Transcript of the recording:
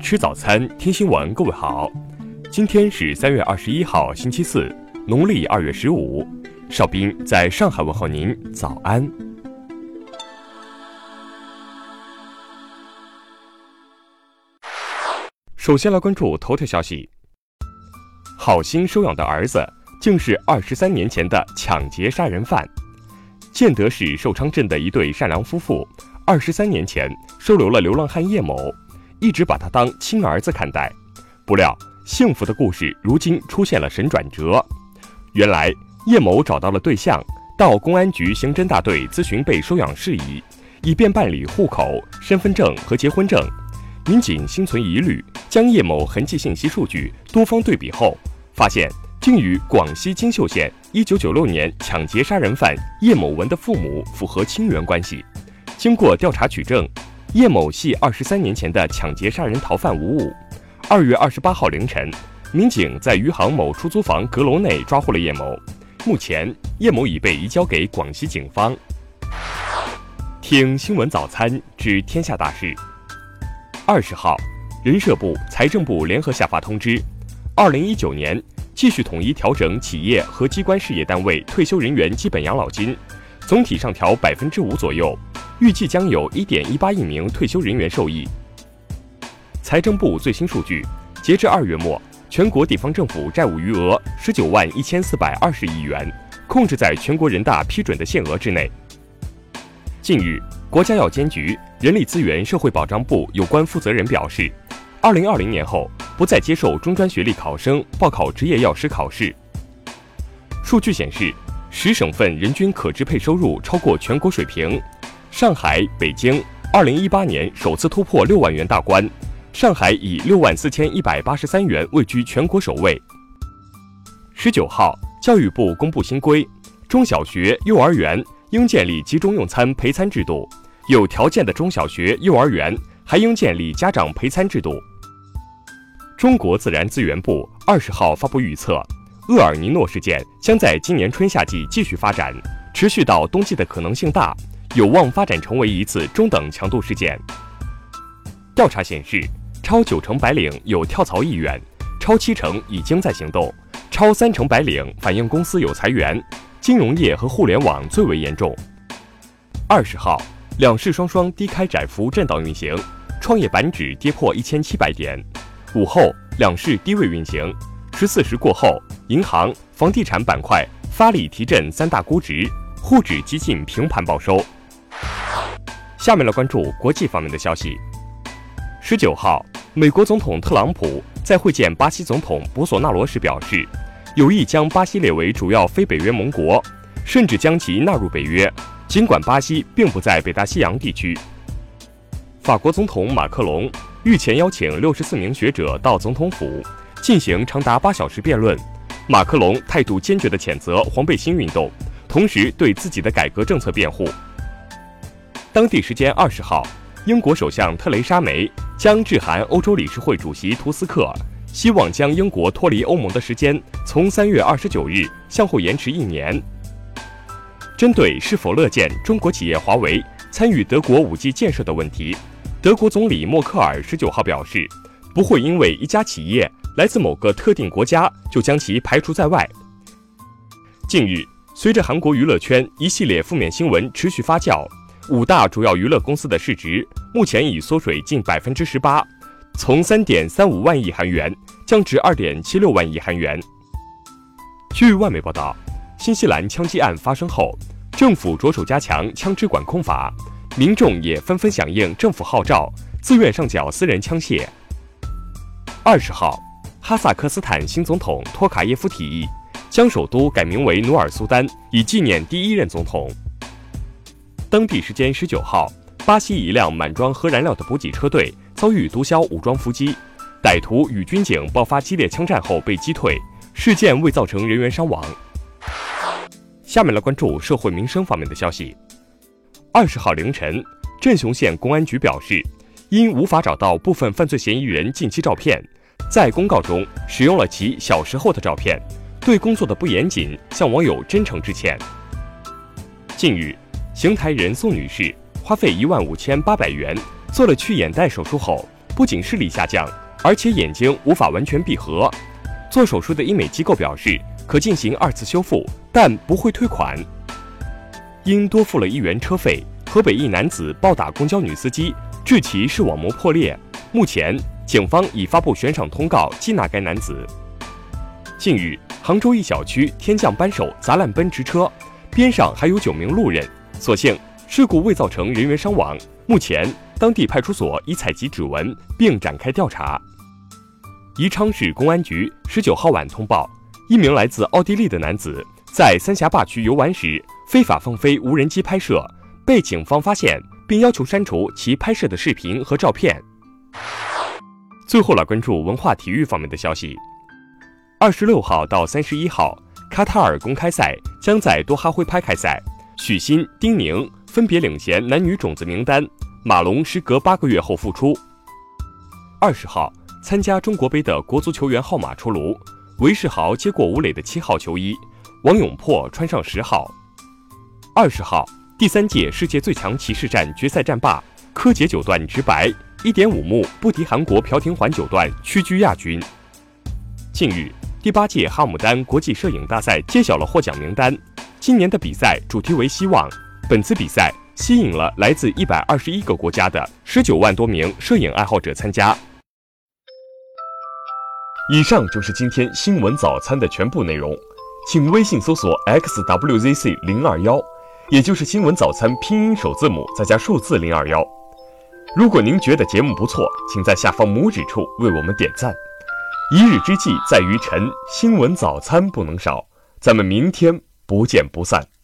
吃早餐，听新闻。各位好，今天是三月二十一号，星期四，农历二月十五。邵兵在上海问候您，早安。首先来关注头条消息：好心收养的儿子，竟是二十三年前的抢劫杀人犯。建德市寿昌镇的一对善良夫妇，二十三年前收留了流浪汉叶某，一直把他当亲儿子看待。不料，幸福的故事如今出现了神转折。原来，叶某找到了对象，到公安局刑侦大队咨询被收养事宜，以便办理户口、身份证和结婚证。民警心存疑虑，将叶某痕迹信息数据多方对比后，发现。竟与广西金秀县1996年抢劫杀人犯叶某文的父母符合亲缘关系。经过调查取证，叶某系23年前的抢劫杀人逃犯无误。2月28号凌晨，民警在余杭某出租房阁楼内抓获了叶某。目前，叶某已被移交给广西警方。听新闻早餐知天下大事。二十号，人社部、财政部联合下发通知，2019年。继续统一调整企业和机关事业单位退休人员基本养老金，总体上调百分之五左右，预计将有一点一八亿名退休人员受益。财政部最新数据，截至二月末，全国地方政府债务余额十九万一千四百二十亿元，控制在全国人大批准的限额之内。近日，国家药监局、人力资源社会保障部有关负责人表示，二零二零年后。不再接受中专学历考生报考执业药师考试。数据显示，十省份人均可支配收入超过全国水平，上海、北京二零一八年首次突破六万元大关，上海以六万四千一百八十三元位居全国首位。十九号，教育部公布新规，中小学、幼儿园应建立集中用餐陪餐制度，有条件的中小学、幼儿园还应建立家长陪餐制度。中国自然资源部二十号发布预测，厄尔尼诺事件将在今年春夏季继续发展，持续到冬季的可能性大，有望发展成为一次中等强度事件。调查显示，超九成白领有跳槽意愿，超七成已经在行动，超三成白领反映公司有裁员，金融业和互联网最为严重。二十号，两市双双低开窄幅震荡运行，创业板指跌破一千七百点。午后，两市低位运行。十四时过后，银行、房地产板块发力提振三大估值，沪指接近平盘报收。下面来关注国际方面的消息。十九号，美国总统特朗普在会见巴西总统博索纳罗时表示，有意将巴西列为主要非北约盟国，甚至将其纳入北约，尽管巴西并不在北大西洋地区。法国总统马克龙。日前邀请六十四名学者到总统府进行长达八小时辩论，马克龙态度坚决地谴责黄背心运动，同时对自己的改革政策辩护。当地时间二十号，英国首相特蕾莎梅将致函欧洲理事会主席图斯克，希望将英国脱离欧盟的时间从三月二十九日向后延迟一年。针对是否乐见中国企业华为参与德国五 G 建设的问题。德国总理默克尔十九号表示，不会因为一家企业来自某个特定国家就将其排除在外。近日，随着韩国娱乐圈一系列负面新闻持续发酵，五大主要娱乐公司的市值目前已缩水近百分之十八，从三点三五万亿韩元降至二点七六万亿韩元。据外媒报道，新西兰枪击案发生后，政府着手加强枪支管控法。民众也纷纷响应政府号召，自愿上缴私人枪械。二十号，哈萨克斯坦新总统托卡耶夫提议将首都改名为努尔苏丹，以纪念第一任总统。当地时间十九号，巴西一辆满装核燃料的补给车队遭遇毒枭武装伏击，歹徒与军警爆发激烈枪战后被击退，事件未造成人员伤亡。下面来关注社会民生方面的消息。二十号凌晨，镇雄县公安局表示，因无法找到部分犯罪嫌疑人近期照片，在公告中使用了其小时候的照片，对工作的不严谨向网友真诚致歉。近日，邢台人宋女士花费一万五千八百元做了去眼袋手术后，不仅视力下降，而且眼睛无法完全闭合。做手术的医美机构表示，可进行二次修复，但不会退款。因多付了一元车费，河北一男子暴打公交女司机，致其视网膜破裂。目前，警方已发布悬赏通告缉拿该男子。近日，杭州一小区天降扳手砸烂奔驰车，边上还有九名路人，所幸事故未造成人员伤亡。目前，当地派出所已采集指纹并展开调查。宜昌市公安局十九号晚通报，一名来自奥地利的男子在三峡坝区游玩时。非法放飞无人机拍摄，被警方发现，并要求删除其拍摄的视频和照片。最后来关注文化体育方面的消息。二十六号到三十一号，卡塔尔公开赛将在多哈挥拍开赛，许昕、丁宁分别领衔男女种子名单。马龙时隔八个月后复出。二十号，参加中国杯的国足球员号码出炉，韦世豪接过吴磊的七号球衣，王永珀穿上十号。二十号，第三届世界最强骑士战决赛战罢，柯洁九段直白一点五目不敌韩国朴廷桓九段，屈居亚军。近日，第八届哈姆丹国际摄影大赛揭晓了获奖名单，今年的比赛主题为希望。本次比赛吸引了来自一百二十一个国家的十九万多名摄影爱好者参加。以上就是今天新闻早餐的全部内容，请微信搜索 xwzc 零二幺。也就是新闻早餐拼音首字母再加数字零二幺。如果您觉得节目不错，请在下方拇指处为我们点赞。一日之计在于晨，新闻早餐不能少。咱们明天不见不散。